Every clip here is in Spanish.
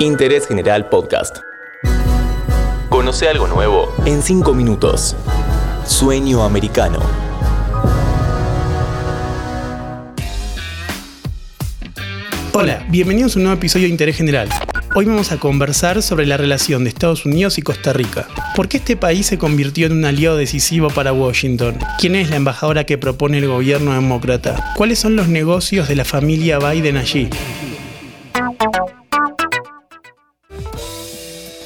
Interés General Podcast. Conoce algo nuevo en 5 minutos. Sueño americano. Hola, bienvenidos a un nuevo episodio de Interés General. Hoy vamos a conversar sobre la relación de Estados Unidos y Costa Rica. ¿Por qué este país se convirtió en un aliado decisivo para Washington? ¿Quién es la embajadora que propone el gobierno demócrata? ¿Cuáles son los negocios de la familia Biden allí?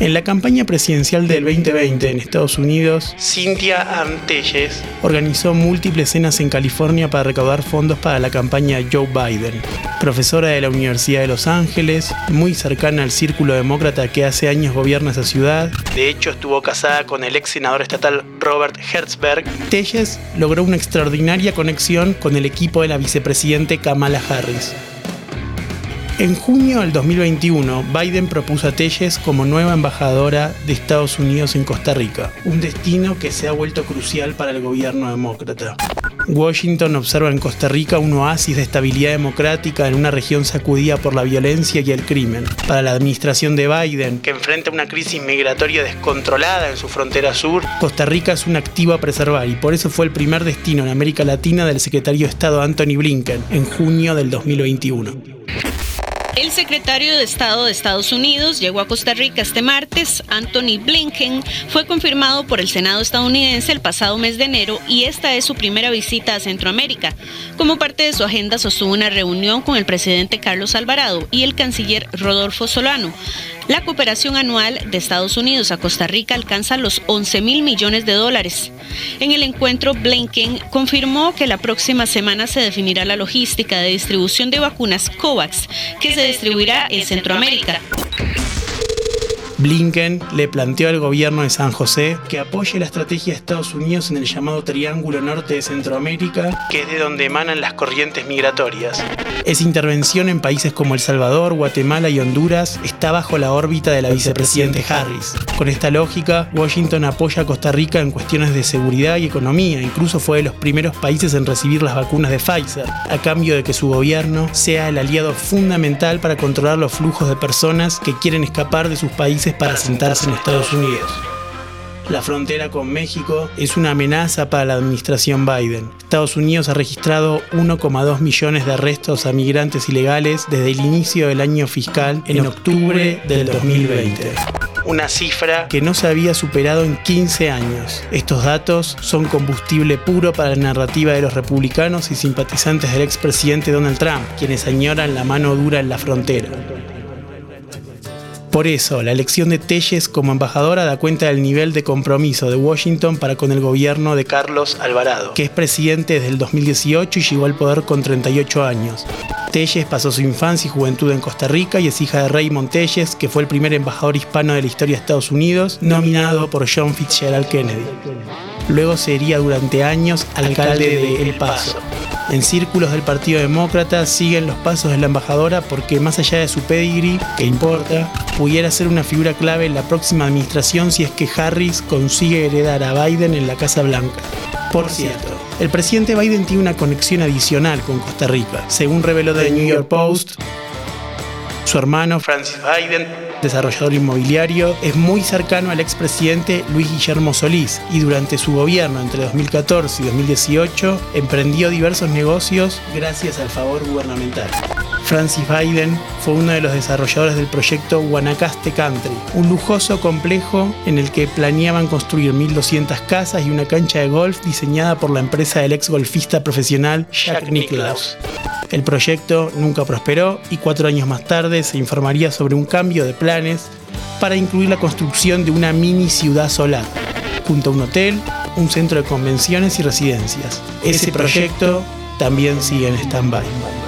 En la campaña presidencial del 2020 en Estados Unidos, Cynthia Antelles organizó múltiples cenas en California para recaudar fondos para la campaña Joe Biden. Profesora de la Universidad de Los Ángeles, muy cercana al círculo demócrata que hace años gobierna esa ciudad, de hecho estuvo casada con el ex senador estatal Robert Hertzberg, Telles logró una extraordinaria conexión con el equipo de la vicepresidente Kamala Harris. En junio del 2021, Biden propuso a Telles como nueva embajadora de Estados Unidos en Costa Rica, un destino que se ha vuelto crucial para el gobierno demócrata. Washington observa en Costa Rica un oasis de estabilidad democrática en una región sacudida por la violencia y el crimen. Para la administración de Biden, que enfrenta una crisis migratoria descontrolada en su frontera sur, Costa Rica es un activo a preservar y por eso fue el primer destino en América Latina del secretario de Estado Anthony Blinken en junio del 2021. El secretario de Estado de Estados Unidos llegó a Costa Rica este martes. Anthony Blinken fue confirmado por el Senado estadounidense el pasado mes de enero y esta es su primera visita a Centroamérica. Como parte de su agenda sostuvo una reunión con el presidente Carlos Alvarado y el canciller Rodolfo Solano. La cooperación anual de Estados Unidos a Costa Rica alcanza los 11 mil millones de dólares. En el encuentro, Blinken confirmó que la próxima semana se definirá la logística de distribución de vacunas COVAX, que se distribuirá en Centroamérica. Blinken le planteó al gobierno de San José que apoye la estrategia de Estados Unidos en el llamado Triángulo Norte de Centroamérica, que es de donde emanan las corrientes migratorias. Esa intervención en países como El Salvador, Guatemala y Honduras está bajo la órbita de la vicepresidente Harris. Con esta lógica, Washington apoya a Costa Rica en cuestiones de seguridad y economía, incluso fue de los primeros países en recibir las vacunas de Pfizer, a cambio de que su gobierno sea el aliado fundamental para controlar los flujos de personas que quieren escapar de sus países para sentarse en Estados Unidos. La frontera con México es una amenaza para la administración Biden. Estados Unidos ha registrado 1,2 millones de arrestos a migrantes ilegales desde el inicio del año fiscal en octubre del 2020. Una cifra que no se había superado en 15 años. Estos datos son combustible puro para la narrativa de los republicanos y simpatizantes del expresidente Donald Trump, quienes añoran la mano dura en la frontera. Por eso, la elección de Telles como embajadora da cuenta del nivel de compromiso de Washington para con el gobierno de Carlos Alvarado, que es presidente desde el 2018 y llegó al poder con 38 años. Telles pasó su infancia y juventud en Costa Rica y es hija de Raymond Telles, que fue el primer embajador hispano de la historia de Estados Unidos, nominado por John Fitzgerald Kennedy. Luego sería durante años alcalde de El Paso. En círculos del Partido Demócrata siguen los pasos de la embajadora porque más allá de su pedigree, que importa, pudiera ser una figura clave en la próxima administración si es que Harris consigue heredar a Biden en la Casa Blanca. Por cierto, el presidente Biden tiene una conexión adicional con Costa Rica. Según reveló The New York Post, su hermano Francis Biden desarrollador inmobiliario, es muy cercano al expresidente Luis Guillermo Solís y durante su gobierno entre 2014 y 2018 emprendió diversos negocios gracias al favor gubernamental. Francis Biden fue uno de los desarrolladores del proyecto Guanacaste Country, un lujoso complejo en el que planeaban construir 1.200 casas y una cancha de golf diseñada por la empresa del ex golfista profesional Jack Nicklaus. El proyecto nunca prosperó y cuatro años más tarde se informaría sobre un cambio de planes para incluir la construcción de una mini ciudad solar, junto a un hotel, un centro de convenciones y residencias. Ese proyecto también sigue en stand-by.